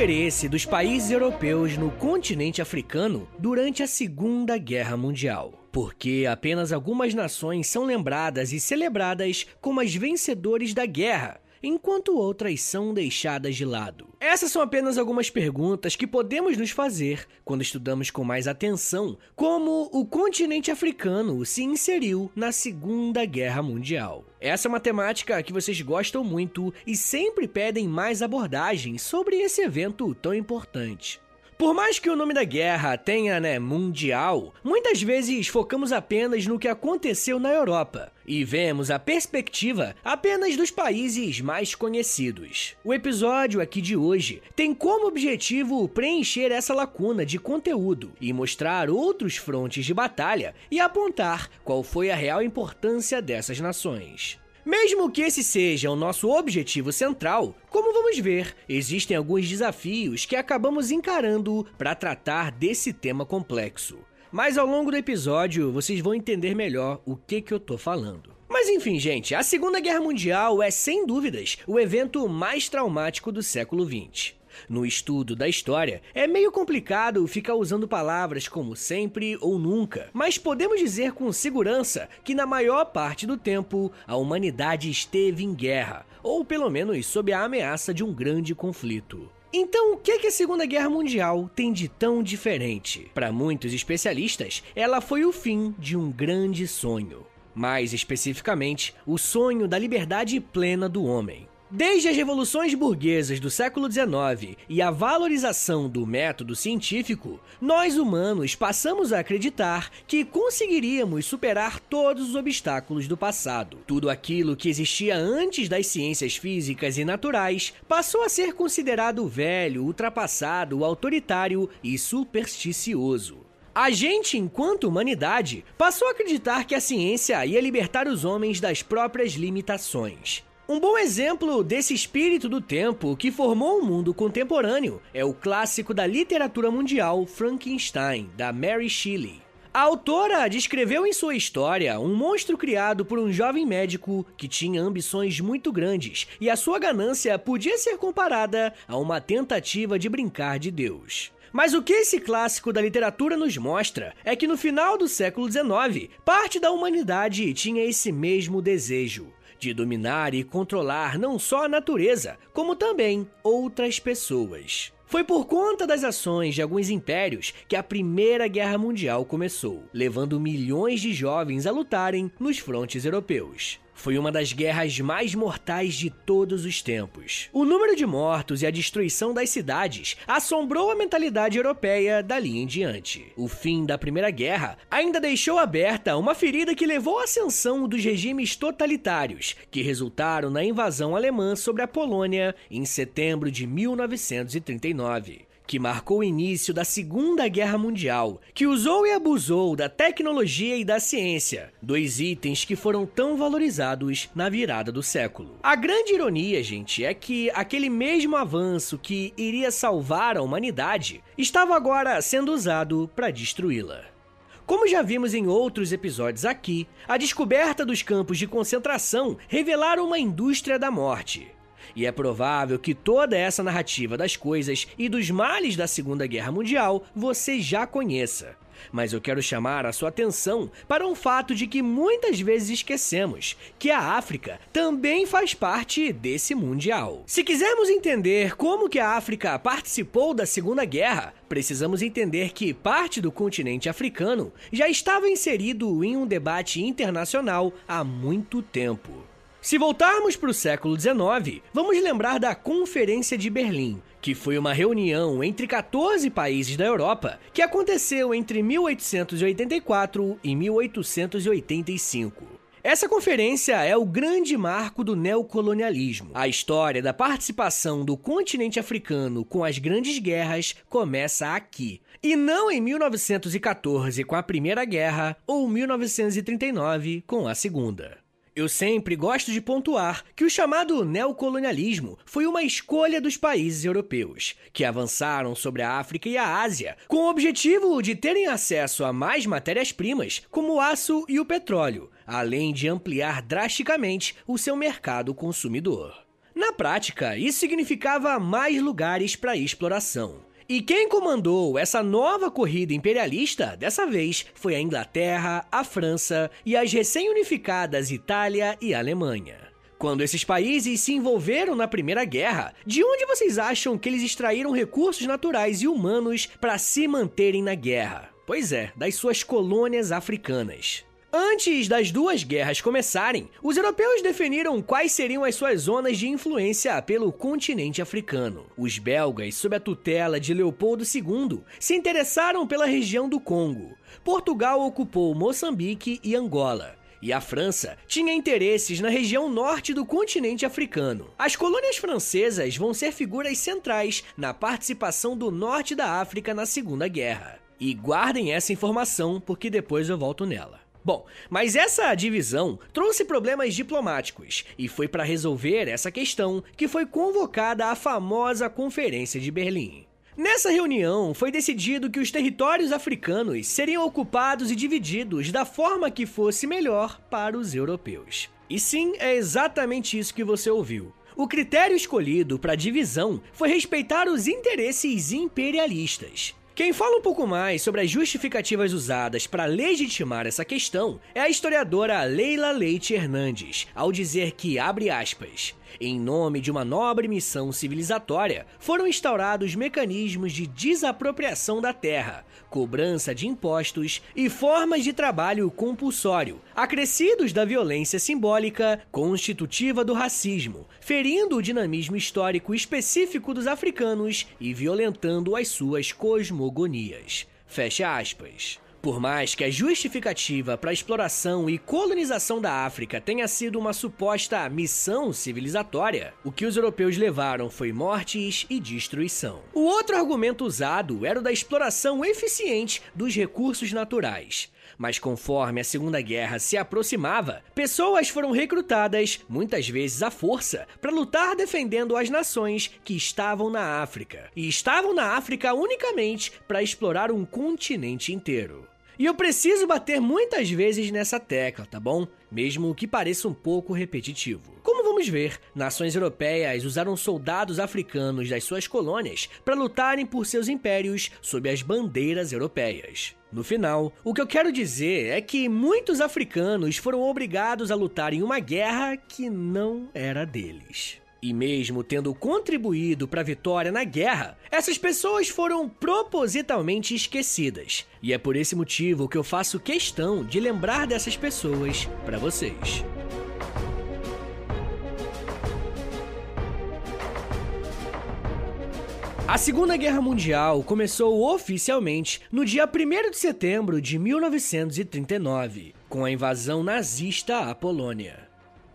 Interesse dos países europeus no continente africano durante a Segunda Guerra Mundial? Porque apenas algumas nações são lembradas e celebradas como as vencedores da guerra, enquanto outras são deixadas de lado? Essas são apenas algumas perguntas que podemos nos fazer quando estudamos com mais atenção como o continente africano se inseriu na Segunda Guerra Mundial. Essa é uma temática que vocês gostam muito e sempre pedem mais abordagens sobre esse evento tão importante. Por mais que o nome da guerra tenha, né, mundial, muitas vezes focamos apenas no que aconteceu na Europa e vemos a perspectiva apenas dos países mais conhecidos. O episódio aqui de hoje tem como objetivo preencher essa lacuna de conteúdo e mostrar outros frontes de batalha e apontar qual foi a real importância dessas nações. Mesmo que esse seja o nosso objetivo central, como vamos ver, existem alguns desafios que acabamos encarando para tratar desse tema complexo. Mas ao longo do episódio vocês vão entender melhor o que, que eu tô falando. Mas enfim, gente, a Segunda Guerra Mundial é sem dúvidas o evento mais traumático do século XX. No estudo da história, é meio complicado ficar usando palavras como sempre ou nunca, mas podemos dizer com segurança que na maior parte do tempo a humanidade esteve em guerra, ou pelo menos sob a ameaça de um grande conflito. Então, o que, que a Segunda Guerra Mundial tem de tão diferente? Para muitos especialistas, ela foi o fim de um grande sonho. Mais especificamente, o sonho da liberdade plena do homem. Desde as revoluções burguesas do século XIX e a valorização do método científico, nós humanos passamos a acreditar que conseguiríamos superar todos os obstáculos do passado. Tudo aquilo que existia antes das ciências físicas e naturais passou a ser considerado velho, ultrapassado, autoritário e supersticioso. A gente, enquanto humanidade, passou a acreditar que a ciência ia libertar os homens das próprias limitações. Um bom exemplo desse espírito do tempo que formou o mundo contemporâneo é o clássico da literatura mundial Frankenstein, da Mary Shelley. A autora descreveu em sua história um monstro criado por um jovem médico que tinha ambições muito grandes e a sua ganância podia ser comparada a uma tentativa de brincar de Deus. Mas o que esse clássico da literatura nos mostra é que no final do século XIX, parte da humanidade tinha esse mesmo desejo de dominar e controlar não só a natureza, como também outras pessoas. Foi por conta das ações de alguns impérios que a Primeira Guerra Mundial começou, levando milhões de jovens a lutarem nos frontes europeus. Foi uma das guerras mais mortais de todos os tempos. O número de mortos e a destruição das cidades assombrou a mentalidade europeia dali em diante. O fim da Primeira Guerra ainda deixou aberta uma ferida que levou à ascensão dos regimes totalitários, que resultaram na invasão alemã sobre a Polônia em setembro de 1939 que marcou o início da Segunda Guerra Mundial, que usou e abusou da tecnologia e da ciência, dois itens que foram tão valorizados na virada do século. A grande ironia, gente, é que aquele mesmo avanço que iria salvar a humanidade estava agora sendo usado para destruí-la. Como já vimos em outros episódios aqui, a descoberta dos campos de concentração revelaram uma indústria da morte. E é provável que toda essa narrativa das coisas e dos males da Segunda Guerra Mundial você já conheça. Mas eu quero chamar a sua atenção para um fato de que muitas vezes esquecemos, que a África também faz parte desse mundial. Se quisermos entender como que a África participou da Segunda Guerra, precisamos entender que parte do continente africano já estava inserido em um debate internacional há muito tempo. Se voltarmos para o século XIX, vamos lembrar da Conferência de Berlim, que foi uma reunião entre 14 países da Europa que aconteceu entre 1884 e 1885. Essa conferência é o grande marco do neocolonialismo. A história da participação do continente africano com as grandes guerras começa aqui. E não em 1914 com a Primeira Guerra ou 1939 com a Segunda. Eu sempre gosto de pontuar que o chamado neocolonialismo foi uma escolha dos países europeus, que avançaram sobre a África e a Ásia com o objetivo de terem acesso a mais matérias-primas, como o aço e o petróleo, além de ampliar drasticamente o seu mercado consumidor. Na prática, isso significava mais lugares para exploração. E quem comandou essa nova corrida imperialista dessa vez foi a Inglaterra, a França e as recém-unificadas Itália e Alemanha. Quando esses países se envolveram na Primeira Guerra, de onde vocês acham que eles extraíram recursos naturais e humanos para se manterem na guerra? Pois é, das suas colônias africanas. Antes das duas guerras começarem, os europeus definiram quais seriam as suas zonas de influência pelo continente africano. Os belgas, sob a tutela de Leopoldo II, se interessaram pela região do Congo. Portugal ocupou Moçambique e Angola. E a França tinha interesses na região norte do continente africano. As colônias francesas vão ser figuras centrais na participação do norte da África na Segunda Guerra. E guardem essa informação porque depois eu volto nela. Bom, mas essa divisão trouxe problemas diplomáticos e foi para resolver essa questão que foi convocada a famosa Conferência de Berlim. Nessa reunião, foi decidido que os territórios africanos seriam ocupados e divididos da forma que fosse melhor para os europeus. E sim, é exatamente isso que você ouviu. O critério escolhido para a divisão foi respeitar os interesses imperialistas. Quem fala um pouco mais sobre as justificativas usadas para legitimar essa questão é a historiadora Leila Leite Hernandes, ao dizer que, abre aspas, em nome de uma nobre missão civilizatória, foram instaurados mecanismos de desapropriação da terra, cobrança de impostos e formas de trabalho compulsório, acrescidos da violência simbólica constitutiva do racismo, ferindo o dinamismo histórico específico dos africanos e violentando as suas cosmogonias. Fecha aspas. Por mais que a justificativa para a exploração e colonização da África tenha sido uma suposta missão civilizatória, o que os europeus levaram foi mortes e destruição. O outro argumento usado era o da exploração eficiente dos recursos naturais. Mas conforme a Segunda Guerra se aproximava, pessoas foram recrutadas, muitas vezes à força, para lutar defendendo as nações que estavam na África. E estavam na África unicamente para explorar um continente inteiro. E eu preciso bater muitas vezes nessa tecla, tá bom? Mesmo que pareça um pouco repetitivo. Como vamos ver, nações europeias usaram soldados africanos das suas colônias para lutarem por seus impérios sob as bandeiras europeias. No final, o que eu quero dizer é que muitos africanos foram obrigados a lutar em uma guerra que não era deles. E mesmo tendo contribuído para a vitória na guerra, essas pessoas foram propositalmente esquecidas. E é por esse motivo que eu faço questão de lembrar dessas pessoas para vocês. A Segunda Guerra Mundial começou oficialmente no dia 1 de setembro de 1939, com a invasão nazista à Polônia.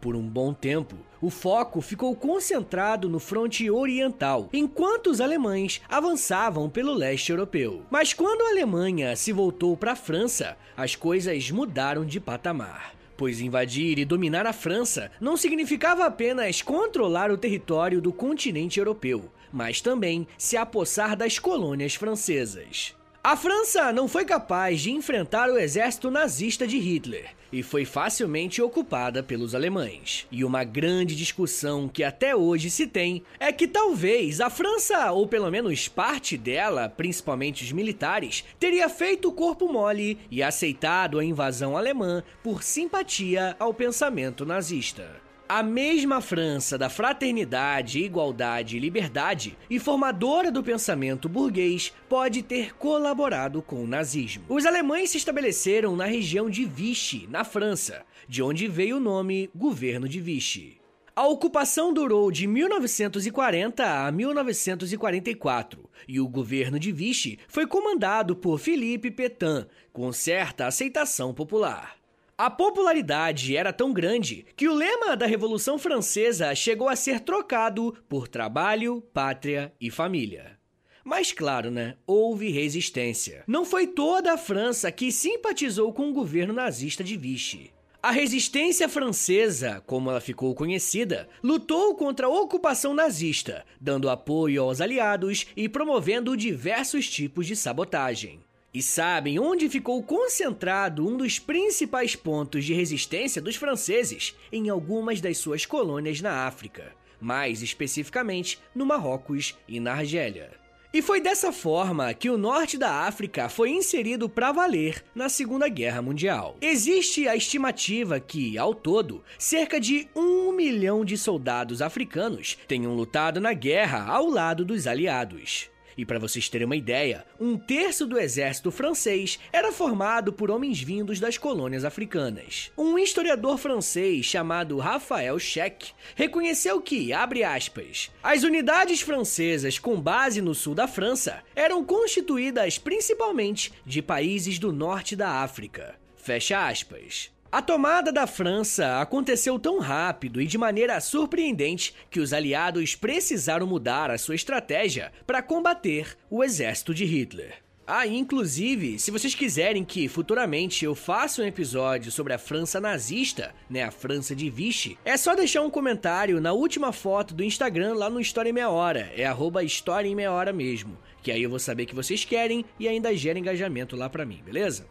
Por um bom tempo, o foco ficou concentrado no fronte oriental, enquanto os alemães avançavam pelo leste europeu. Mas quando a Alemanha se voltou para a França, as coisas mudaram de patamar. Pois invadir e dominar a França não significava apenas controlar o território do continente europeu, mas também se apossar das colônias francesas. A França não foi capaz de enfrentar o exército nazista de Hitler e foi facilmente ocupada pelos alemães. E uma grande discussão que até hoje se tem é que talvez a França, ou pelo menos parte dela, principalmente os militares, teria feito o corpo mole e aceitado a invasão alemã por simpatia ao pensamento nazista. A mesma França da fraternidade, igualdade e liberdade, e formadora do pensamento burguês, pode ter colaborado com o nazismo. Os alemães se estabeleceram na região de Vichy, na França, de onde veio o nome Governo de Vichy. A ocupação durou de 1940 a 1944 e o governo de Vichy foi comandado por Philippe Pétain, com certa aceitação popular. A popularidade era tão grande que o lema da Revolução Francesa chegou a ser trocado por trabalho, pátria e família. Mas claro, né? Houve resistência. Não foi toda a França que simpatizou com o governo nazista de Vichy. A resistência francesa, como ela ficou conhecida, lutou contra a ocupação nazista, dando apoio aos aliados e promovendo diversos tipos de sabotagem. E sabem onde ficou concentrado um dos principais pontos de resistência dos franceses em algumas das suas colônias na África? mais especificamente no Marrocos e na Argélia. E foi dessa forma que o norte da África foi inserido para valer na Segunda Guerra Mundial. Existe a estimativa que, ao todo, cerca de um milhão de soldados africanos tenham lutado na guerra ao lado dos aliados. E para vocês terem uma ideia, um terço do exército francês era formado por homens vindos das colônias africanas. Um historiador francês chamado Raphael Scheck reconheceu que, abre aspas, as unidades francesas com base no sul da França eram constituídas principalmente de países do norte da África. Fecha aspas. A tomada da França aconteceu tão rápido e de maneira surpreendente que os aliados precisaram mudar a sua estratégia para combater o exército de Hitler. Ah, inclusive, se vocês quiserem que futuramente eu faça um episódio sobre a França nazista, né, a França de Vichy, é só deixar um comentário na última foto do Instagram lá no História em Meia Hora, é arroba História em Meia Hora mesmo, que aí eu vou saber que vocês querem e ainda gera engajamento lá pra mim, beleza?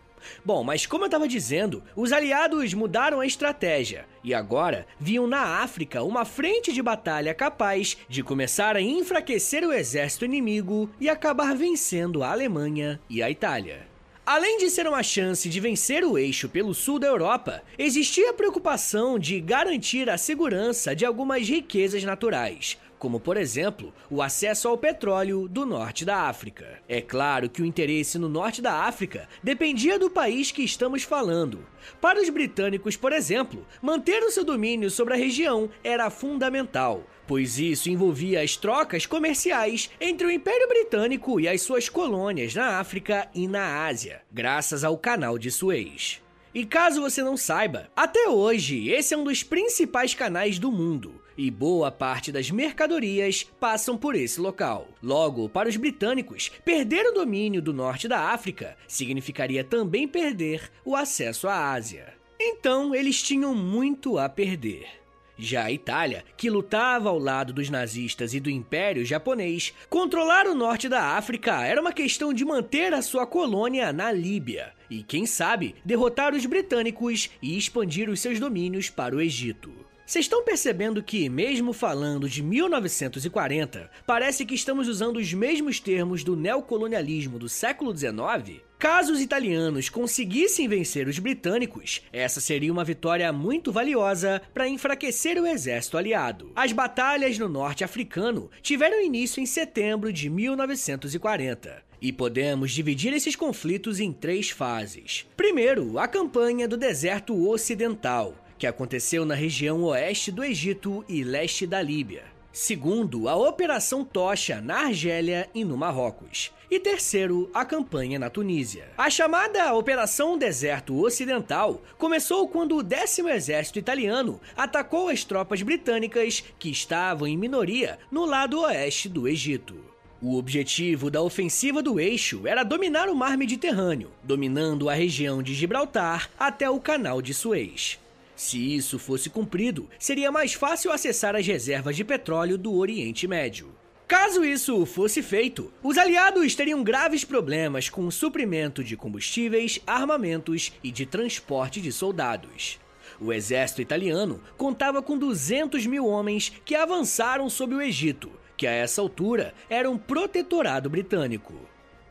Bom, mas como eu estava dizendo, os aliados mudaram a estratégia e agora viam na África uma frente de batalha capaz de começar a enfraquecer o exército inimigo e acabar vencendo a Alemanha e a Itália. Além de ser uma chance de vencer o eixo pelo sul da Europa, existia a preocupação de garantir a segurança de algumas riquezas naturais, como por exemplo o acesso ao petróleo do norte da África. É claro que o interesse no norte da África dependia do país que estamos falando. Para os britânicos, por exemplo, manter o seu domínio sobre a região era fundamental, pois isso envolvia as trocas comerciais entre o Império Britânico e as suas colônias na África e na Ásia, graças ao Canal de Suez. E caso você não saiba, até hoje esse é um dos principais canais do mundo e boa parte das mercadorias passam por esse local. Logo, para os britânicos, perder o domínio do norte da África significaria também perder o acesso à Ásia. Então, eles tinham muito a perder. Já a Itália, que lutava ao lado dos nazistas e do Império Japonês, controlar o norte da África era uma questão de manter a sua colônia na Líbia e, quem sabe, derrotar os britânicos e expandir os seus domínios para o Egito. Vocês estão percebendo que, mesmo falando de 1940, parece que estamos usando os mesmos termos do neocolonialismo do século XIX? Caso os italianos conseguissem vencer os britânicos, essa seria uma vitória muito valiosa para enfraquecer o exército aliado. As batalhas no norte africano tiveram início em setembro de 1940. E podemos dividir esses conflitos em três fases. Primeiro, a campanha do deserto ocidental, que aconteceu na região oeste do Egito e leste da Líbia. Segundo, a Operação Tocha na Argélia e no Marrocos. E terceiro, a campanha na Tunísia. A chamada Operação Deserto Ocidental começou quando o décimo exército italiano atacou as tropas britânicas que estavam em minoria no lado oeste do Egito. O objetivo da ofensiva do eixo era dominar o mar Mediterrâneo, dominando a região de Gibraltar até o Canal de Suez. Se isso fosse cumprido, seria mais fácil acessar as reservas de petróleo do Oriente Médio. Caso isso fosse feito, os aliados teriam graves problemas com o suprimento de combustíveis, armamentos e de transporte de soldados. O exército italiano contava com 200 mil homens que avançaram sobre o Egito, que a essa altura era um protetorado britânico.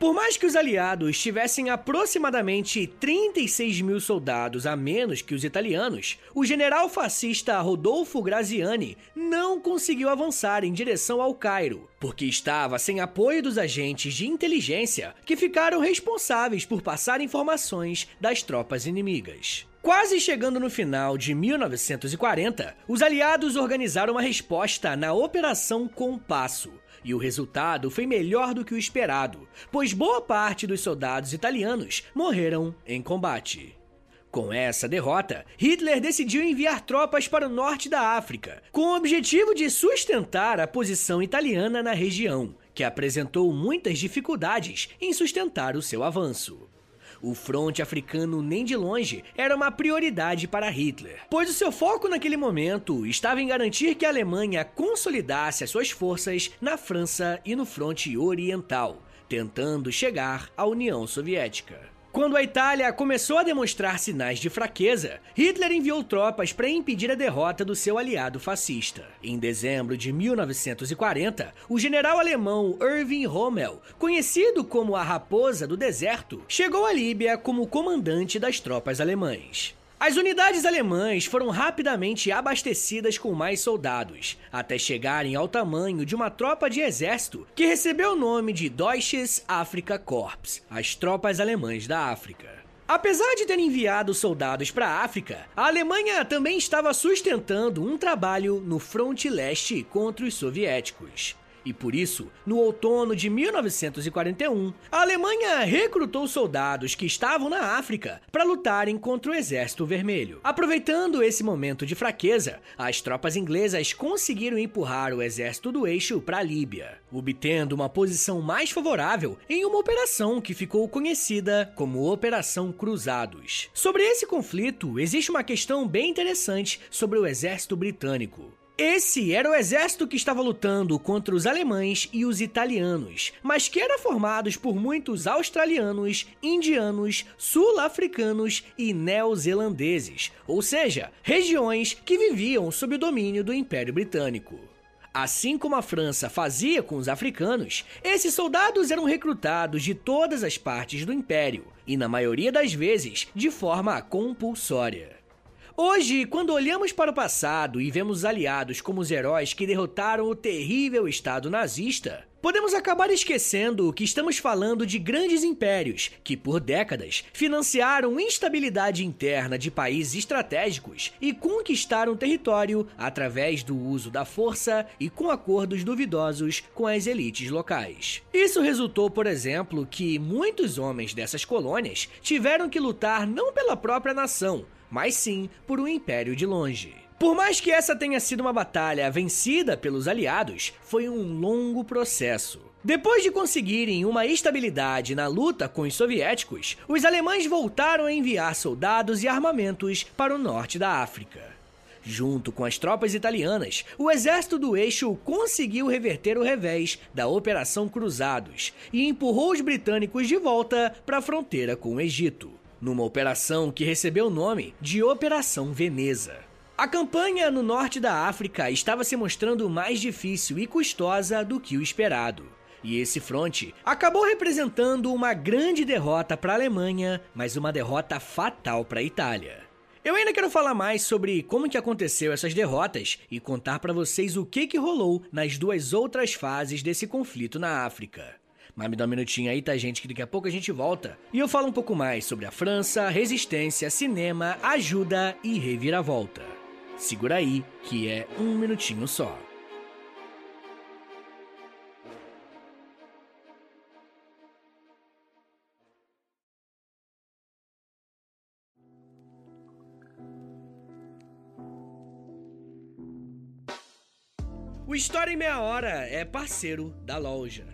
Por mais que os aliados tivessem aproximadamente 36 mil soldados a menos que os italianos, o general fascista Rodolfo Graziani não conseguiu avançar em direção ao Cairo, porque estava sem apoio dos agentes de inteligência que ficaram responsáveis por passar informações das tropas inimigas. Quase chegando no final de 1940, os aliados organizaram uma resposta na Operação Compasso, e o resultado foi melhor do que o esperado, pois boa parte dos soldados italianos morreram em combate. Com essa derrota, Hitler decidiu enviar tropas para o norte da África, com o objetivo de sustentar a posição italiana na região, que apresentou muitas dificuldades em sustentar o seu avanço. O fronte africano nem de longe era uma prioridade para Hitler, pois o seu foco naquele momento estava em garantir que a Alemanha consolidasse as suas forças na França e no fronte oriental, tentando chegar à União Soviética. Quando a Itália começou a demonstrar sinais de fraqueza, Hitler enviou tropas para impedir a derrota do seu aliado fascista. Em dezembro de 1940, o general alemão Erwin Rommel, conhecido como a Raposa do Deserto, chegou à Líbia como comandante das tropas alemãs. As unidades alemãs foram rapidamente abastecidas com mais soldados, até chegarem ao tamanho de uma tropa de exército que recebeu o nome de Deutsches Afrika Korps, as tropas alemãs da África. Apesar de ter enviado soldados para a África, a Alemanha também estava sustentando um trabalho no fronte leste contra os soviéticos. E por isso, no outono de 1941, a Alemanha recrutou soldados que estavam na África para lutarem contra o Exército Vermelho. Aproveitando esse momento de fraqueza, as tropas inglesas conseguiram empurrar o exército do eixo para a Líbia, obtendo uma posição mais favorável em uma operação que ficou conhecida como Operação Cruzados. Sobre esse conflito, existe uma questão bem interessante sobre o exército britânico. Esse era o exército que estava lutando contra os alemães e os italianos, mas que era formado por muitos australianos, indianos, sul-africanos e neozelandeses, ou seja, regiões que viviam sob o domínio do Império Britânico. Assim como a França fazia com os africanos, esses soldados eram recrutados de todas as partes do império e, na maioria das vezes, de forma compulsória. Hoje, quando olhamos para o passado e vemos os aliados como os heróis que derrotaram o terrível Estado nazista, podemos acabar esquecendo que estamos falando de grandes impérios que, por décadas, financiaram instabilidade interna de países estratégicos e conquistaram território através do uso da força e com acordos duvidosos com as elites locais. Isso resultou, por exemplo, que muitos homens dessas colônias tiveram que lutar não pela própria nação, mas sim por um império de longe. Por mais que essa tenha sido uma batalha vencida pelos aliados, foi um longo processo. Depois de conseguirem uma estabilidade na luta com os soviéticos, os alemães voltaram a enviar soldados e armamentos para o norte da África. Junto com as tropas italianas, o exército do eixo conseguiu reverter o revés da Operação Cruzados e empurrou os britânicos de volta para a fronteira com o Egito numa operação que recebeu o nome de Operação Veneza. A campanha no norte da África estava se mostrando mais difícil e custosa do que o esperado. E esse fronte acabou representando uma grande derrota para a Alemanha, mas uma derrota fatal para a Itália. Eu ainda quero falar mais sobre como que aconteceu essas derrotas e contar para vocês o que que rolou nas duas outras fases desse conflito na África. Mas me dá um minutinho aí, tá, gente? Que daqui a pouco a gente volta. E eu falo um pouco mais sobre a França, resistência, cinema, ajuda e reviravolta. Segura aí, que é um minutinho só. O História em Meia Hora é parceiro da loja.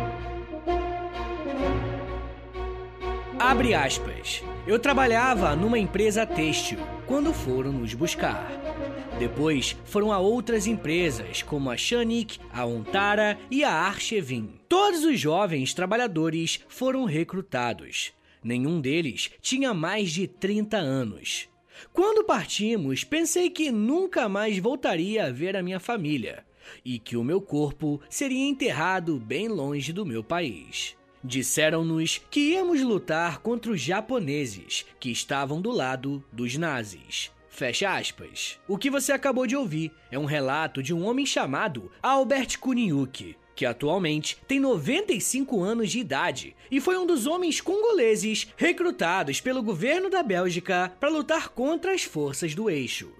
Abre aspas. Eu trabalhava numa empresa têxtil quando foram nos buscar. Depois foram a outras empresas, como a Shanik, a Ontara e a Archevin. Todos os jovens trabalhadores foram recrutados. Nenhum deles tinha mais de 30 anos. Quando partimos, pensei que nunca mais voltaria a ver a minha família e que o meu corpo seria enterrado bem longe do meu país. Disseram-nos que íamos lutar contra os japoneses, que estavam do lado dos nazis. Fecha aspas. O que você acabou de ouvir é um relato de um homem chamado Albert Kuniuki, que atualmente tem 95 anos de idade e foi um dos homens congoleses recrutados pelo governo da Bélgica para lutar contra as forças do eixo.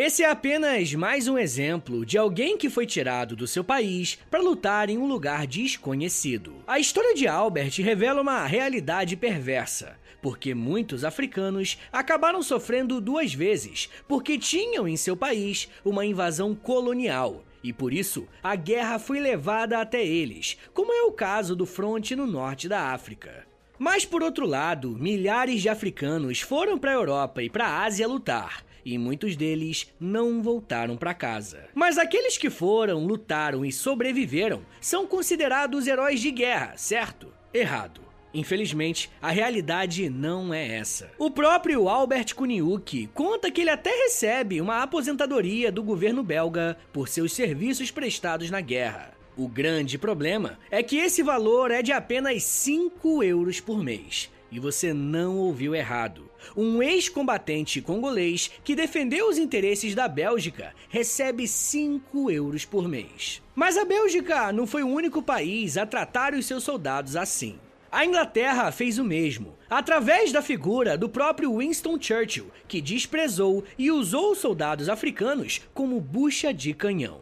Esse é apenas mais um exemplo de alguém que foi tirado do seu país para lutar em um lugar desconhecido. A história de Albert revela uma realidade perversa porque muitos africanos acabaram sofrendo duas vezes, porque tinham em seu país uma invasão colonial. E por isso, a guerra foi levada até eles, como é o caso do fronte no norte da África. Mas por outro lado, milhares de africanos foram para a Europa e para a Ásia lutar, e muitos deles não voltaram para casa. Mas aqueles que foram, lutaram e sobreviveram são considerados heróis de guerra, certo? Errado. Infelizmente, a realidade não é essa. O próprio Albert Kuniuki conta que ele até recebe uma aposentadoria do governo belga por seus serviços prestados na guerra. O grande problema é que esse valor é de apenas 5 euros por mês. E você não ouviu errado. Um ex-combatente congolês que defendeu os interesses da Bélgica recebe 5 euros por mês. Mas a Bélgica não foi o único país a tratar os seus soldados assim. A Inglaterra fez o mesmo, através da figura do próprio Winston Churchill, que desprezou e usou os soldados africanos como bucha de canhão.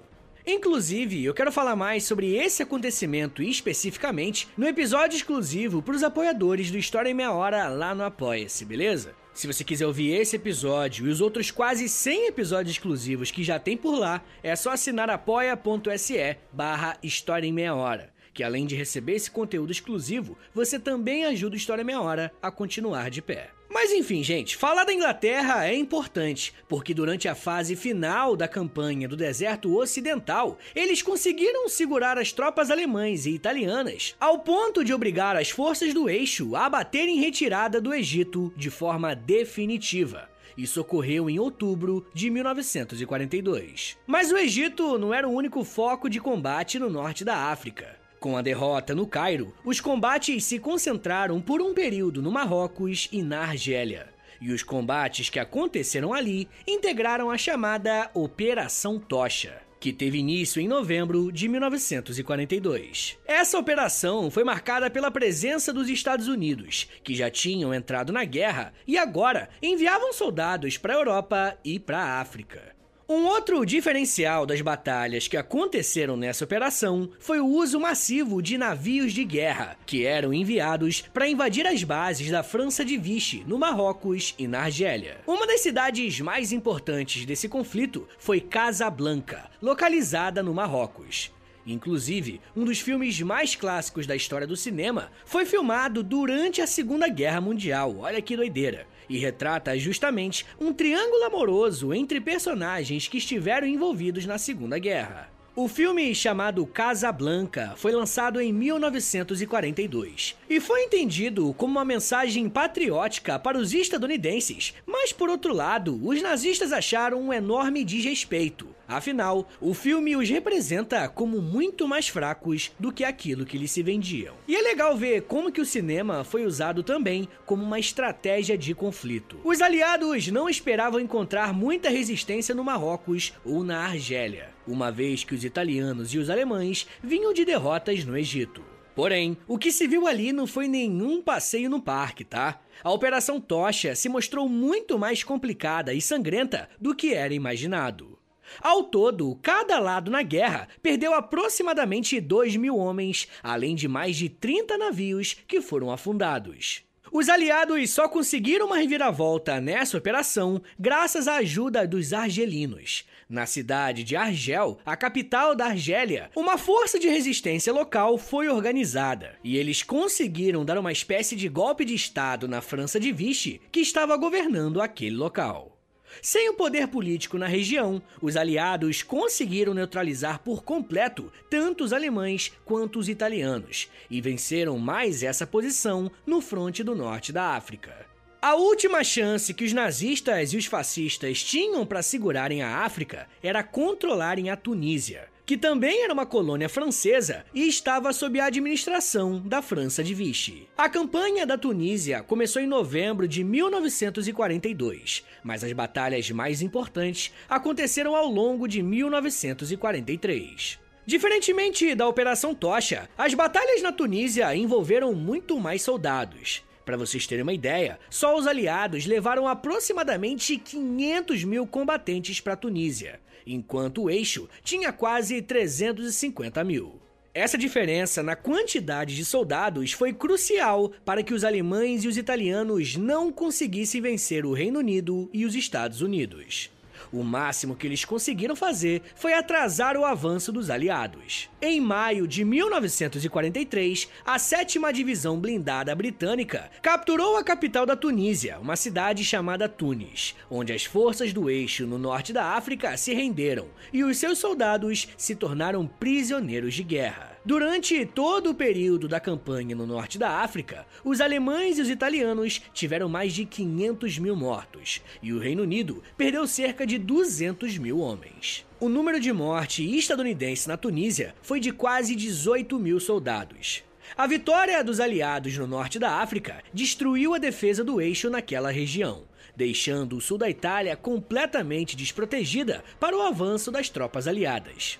Inclusive, eu quero falar mais sobre esse acontecimento especificamente no episódio exclusivo para os apoiadores do História em Meia Hora lá no Apoia-se, beleza? Se você quiser ouvir esse episódio e os outros quase 100 episódios exclusivos que já tem por lá, é só assinar apoia.se barra História em Meia Hora que além de receber esse conteúdo exclusivo, você também ajuda o História Meia Hora a continuar de pé. Mas enfim, gente, falar da Inglaterra é importante, porque durante a fase final da campanha do deserto ocidental, eles conseguiram segurar as tropas alemãs e italianas, ao ponto de obrigar as forças do eixo a baterem retirada do Egito de forma definitiva. Isso ocorreu em outubro de 1942. Mas o Egito não era o único foco de combate no norte da África. Com a derrota no Cairo, os combates se concentraram por um período no Marrocos e na Argélia. E os combates que aconteceram ali integraram a chamada Operação Tocha que teve início em novembro de 1942. Essa operação foi marcada pela presença dos Estados Unidos, que já tinham entrado na guerra e agora enviavam soldados para a Europa e para a África. Um outro diferencial das batalhas que aconteceram nessa operação foi o uso massivo de navios de guerra, que eram enviados para invadir as bases da França de Vichy, no Marrocos e na Argélia. Uma das cidades mais importantes desse conflito foi Casablanca, localizada no Marrocos. Inclusive, um dos filmes mais clássicos da história do cinema foi filmado durante a Segunda Guerra Mundial. Olha que doideira e retrata justamente um triângulo amoroso entre personagens que estiveram envolvidos na Segunda Guerra. O filme chamado Casablanca foi lançado em 1942 e foi entendido como uma mensagem patriótica para os estadunidenses, mas por outro lado, os nazistas acharam um enorme desrespeito. Afinal, o filme os representa como muito mais fracos do que aquilo que lhes se vendiam. E é legal ver como que o cinema foi usado também como uma estratégia de conflito. Os aliados não esperavam encontrar muita resistência no Marrocos ou na Argélia uma vez que os italianos e os alemães vinham de derrotas no Egito. Porém, o que se viu ali não foi nenhum passeio no parque, tá? A Operação Tocha se mostrou muito mais complicada e sangrenta do que era imaginado. Ao todo, cada lado na guerra perdeu aproximadamente 2 mil homens, além de mais de 30 navios que foram afundados. Os aliados só conseguiram uma reviravolta nessa operação graças à ajuda dos argelinos. Na cidade de Argel, a capital da Argélia, uma força de resistência local foi organizada e eles conseguiram dar uma espécie de golpe de Estado na França de Vichy, que estava governando aquele local. Sem o poder político na região, os aliados conseguiram neutralizar por completo tanto os alemães quanto os italianos e venceram mais essa posição no fronte do norte da África. A última chance que os nazistas e os fascistas tinham para segurarem a África era controlarem a Tunísia. que também era uma colônia francesa e estava sob a administração da França de Vichy. A campanha da Tunísia começou em novembro de 1942, mas as batalhas mais importantes aconteceram ao longo de 1943. Diferentemente da Operação Tocha, as batalhas na Tunísia envolveram muito mais soldados. Para vocês terem uma ideia, só os aliados levaram aproximadamente 500 mil combatentes para a Tunísia, enquanto o eixo tinha quase 350 mil. Essa diferença na quantidade de soldados foi crucial para que os alemães e os italianos não conseguissem vencer o Reino Unido e os Estados Unidos. O máximo que eles conseguiram fazer foi atrasar o avanço dos aliados. Em maio de 1943, a 7 Divisão Blindada Britânica capturou a capital da Tunísia, uma cidade chamada Tunis, onde as forças do eixo no norte da África se renderam e os seus soldados se tornaram prisioneiros de guerra. Durante todo o período da campanha no norte da África, os alemães e os italianos tiveram mais de 500 mil mortos, e o Reino Unido perdeu cerca de 200 mil homens. O número de morte estadunidense na Tunísia foi de quase 18 mil soldados. A vitória dos aliados no norte da África destruiu a defesa do eixo naquela região, deixando o sul da Itália completamente desprotegida para o avanço das tropas aliadas.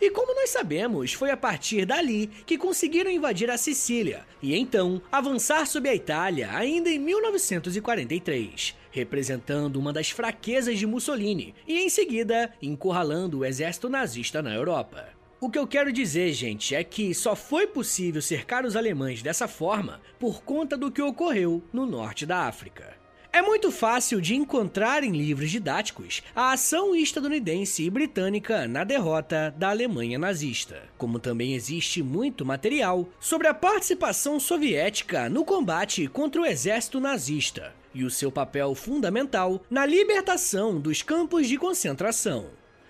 E como nós sabemos, foi a partir dali que conseguiram invadir a Sicília e então avançar sobre a Itália ainda em 1943, representando uma das fraquezas de Mussolini e em seguida encurralando o exército nazista na Europa. O que eu quero dizer, gente, é que só foi possível cercar os alemães dessa forma por conta do que ocorreu no norte da África. É muito fácil de encontrar em livros didáticos a ação estadunidense e britânica na derrota da Alemanha nazista, como também existe muito material sobre a participação soviética no combate contra o exército nazista e o seu papel fundamental na libertação dos campos de concentração.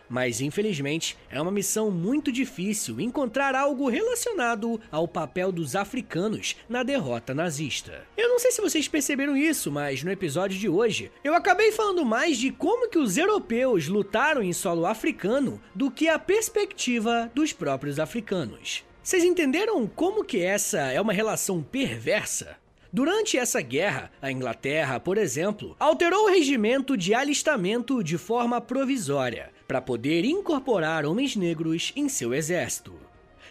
Mas infelizmente é uma missão muito difícil encontrar algo relacionado ao papel dos africanos na derrota nazista. Eu não sei se vocês perceberam isso, mas no episódio de hoje eu acabei falando mais de como que os europeus lutaram em solo africano do que a perspectiva dos próprios africanos. Vocês entenderam como que essa é uma relação perversa? Durante essa guerra, a Inglaterra, por exemplo, alterou o regimento de alistamento de forma provisória para poder incorporar homens negros em seu exército.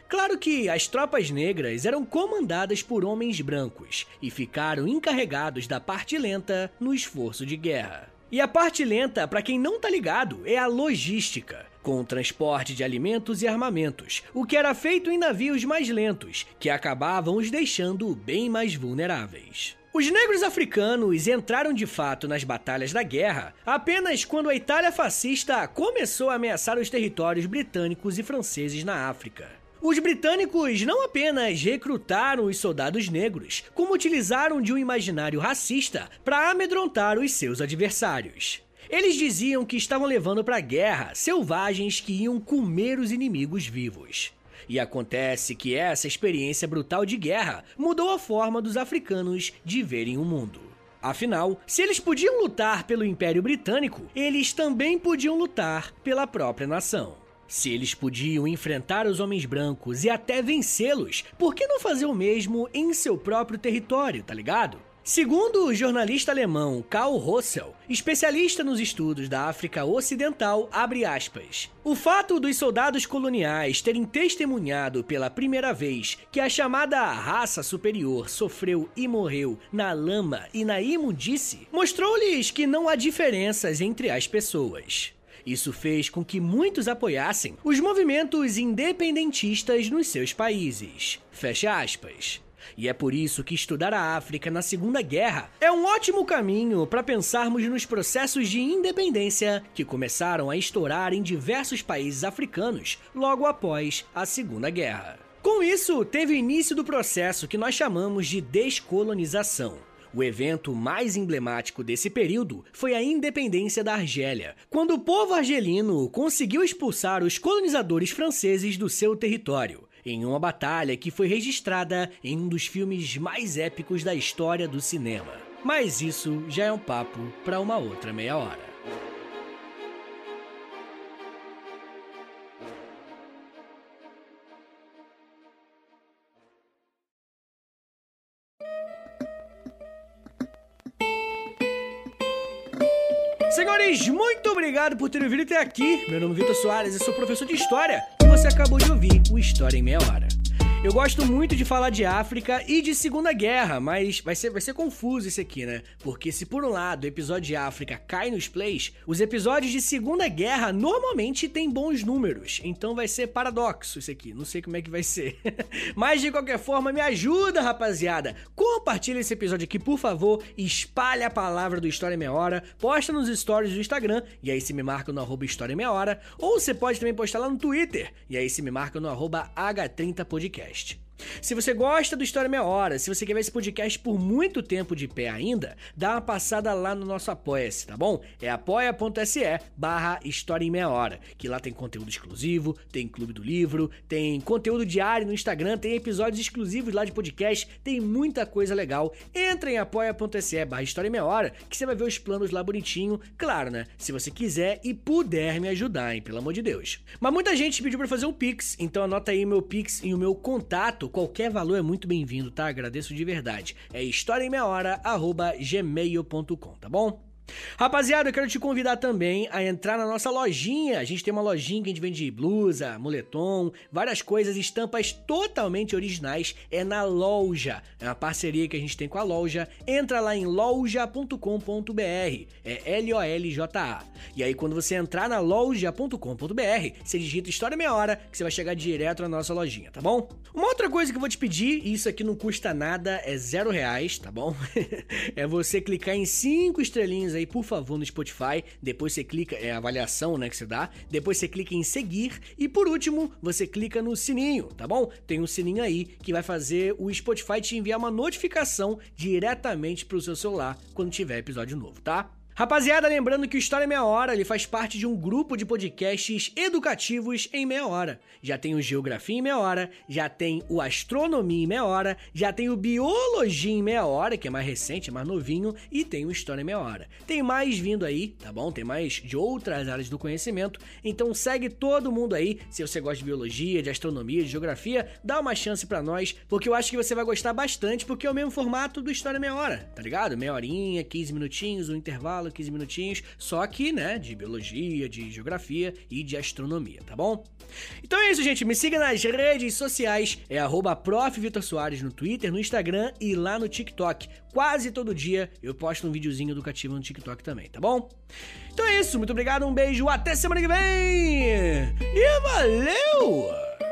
Claro que as tropas negras eram comandadas por homens brancos e ficaram encarregados da parte lenta no esforço de guerra. E a parte lenta, para quem não tá ligado, é a logística, com o transporte de alimentos e armamentos, o que era feito em navios mais lentos, que acabavam os deixando bem mais vulneráveis. Os negros africanos entraram de fato nas batalhas da guerra apenas quando a Itália fascista começou a ameaçar os territórios britânicos e franceses na África. Os britânicos não apenas recrutaram os soldados negros, como utilizaram de um imaginário racista para amedrontar os seus adversários. Eles diziam que estavam levando para a guerra selvagens que iam comer os inimigos vivos. E acontece que essa experiência brutal de guerra mudou a forma dos africanos de verem o mundo. Afinal, se eles podiam lutar pelo Império Britânico, eles também podiam lutar pela própria nação. Se eles podiam enfrentar os homens brancos e até vencê-los, por que não fazer o mesmo em seu próprio território, tá ligado? Segundo o jornalista alemão Karl Rossel, especialista nos estudos da África Ocidental, aspas. O fato dos soldados coloniais terem testemunhado pela primeira vez que a chamada raça superior sofreu e morreu na lama e na imundície, mostrou-lhes que não há diferenças entre as pessoas. Isso fez com que muitos apoiassem os movimentos independentistas nos seus países. Fecha aspas. E é por isso que estudar a África na Segunda Guerra é um ótimo caminho para pensarmos nos processos de independência que começaram a estourar em diversos países africanos logo após a Segunda Guerra. Com isso, teve início do processo que nós chamamos de descolonização. O evento mais emblemático desse período foi a independência da Argélia, quando o povo argelino conseguiu expulsar os colonizadores franceses do seu território, em uma batalha que foi registrada em um dos filmes mais épicos da história do cinema. Mas isso já é um papo para uma outra meia hora. Senhores, muito obrigado por terem vindo até aqui. Meu nome é Vitor Soares e sou professor de História. Você acabou de ouvir o História em Meia Hora. Eu gosto muito de falar de África e de Segunda Guerra, mas vai ser, vai ser confuso isso aqui, né? Porque se por um lado o episódio de África cai nos plays, os episódios de Segunda Guerra normalmente têm bons números. Então vai ser paradoxo isso aqui, não sei como é que vai ser. mas de qualquer forma, me ajuda, rapaziada. Compartilha esse episódio aqui, por favor, espalha a palavra do História Meia Hora, posta nos stories do Instagram, e aí se me marca no arroba História Meia Hora, ou você pode também postar lá no Twitter, e aí se me marca no arroba H30podcast podcast. Se você gosta do História Meia Hora, se você quer ver esse podcast por muito tempo de pé ainda, dá uma passada lá no nosso Apoia-se, tá bom? É apoia.se barra História em Meia Hora, que lá tem conteúdo exclusivo, tem Clube do Livro, tem conteúdo diário no Instagram, tem episódios exclusivos lá de podcast, tem muita coisa legal. Entra em apoia.se barra História em Meia Hora, que você vai ver os planos lá bonitinho, claro, né? Se você quiser e puder me ajudar, hein? Pelo amor de Deus. Mas muita gente pediu para fazer um Pix, então anota aí meu Pix e o meu contato qualquer valor é muito bem-vindo, tá? Agradeço de verdade. É historiaemmeiahora@gmail.com, tá bom? Rapaziada, eu quero te convidar também a entrar na nossa lojinha. A gente tem uma lojinha que a gente vende blusa, moletom, várias coisas, estampas totalmente originais. É na loja. É uma parceria que a gente tem com a loja. Entra lá em loja.com.br. É L-O-L-J-A. E aí, quando você entrar na loja.com.br, você digita História Meia Hora, que você vai chegar direto na nossa lojinha, tá bom? Uma outra coisa que eu vou te pedir, e isso aqui não custa nada, é zero reais, tá bom? é você clicar em cinco estrelinhas aí, por favor, no Spotify. Depois você clica, é avaliação, né, que você dá. Depois você clica em seguir. E por último, você clica no sininho, tá bom? Tem um sininho aí que vai fazer o Spotify te enviar uma notificação diretamente pro seu celular quando tiver episódio novo, tá? Rapaziada, lembrando que o História Meia Hora ele faz parte de um grupo de podcasts educativos em meia hora. Já tem o Geografia em meia hora, já tem o Astronomia em meia hora, já tem o Biologia em meia hora, que é mais recente, é mais novinho, e tem o História em meia hora. Tem mais vindo aí, tá bom? Tem mais de outras áreas do conhecimento, então segue todo mundo aí. Se você gosta de biologia, de astronomia, de geografia, dá uma chance para nós, porque eu acho que você vai gostar bastante, porque é o mesmo formato do História Meia Hora, tá ligado? Meia horinha, 15 minutinhos, um intervalo 15 minutinhos, só que, né, de biologia, de geografia e de astronomia, tá bom? Então é isso, gente. Me siga nas redes sociais, é arroba no Twitter, no Instagram e lá no TikTok. Quase todo dia eu posto um videozinho educativo no TikTok também, tá bom? Então é isso, muito obrigado, um beijo, até semana que vem! E valeu!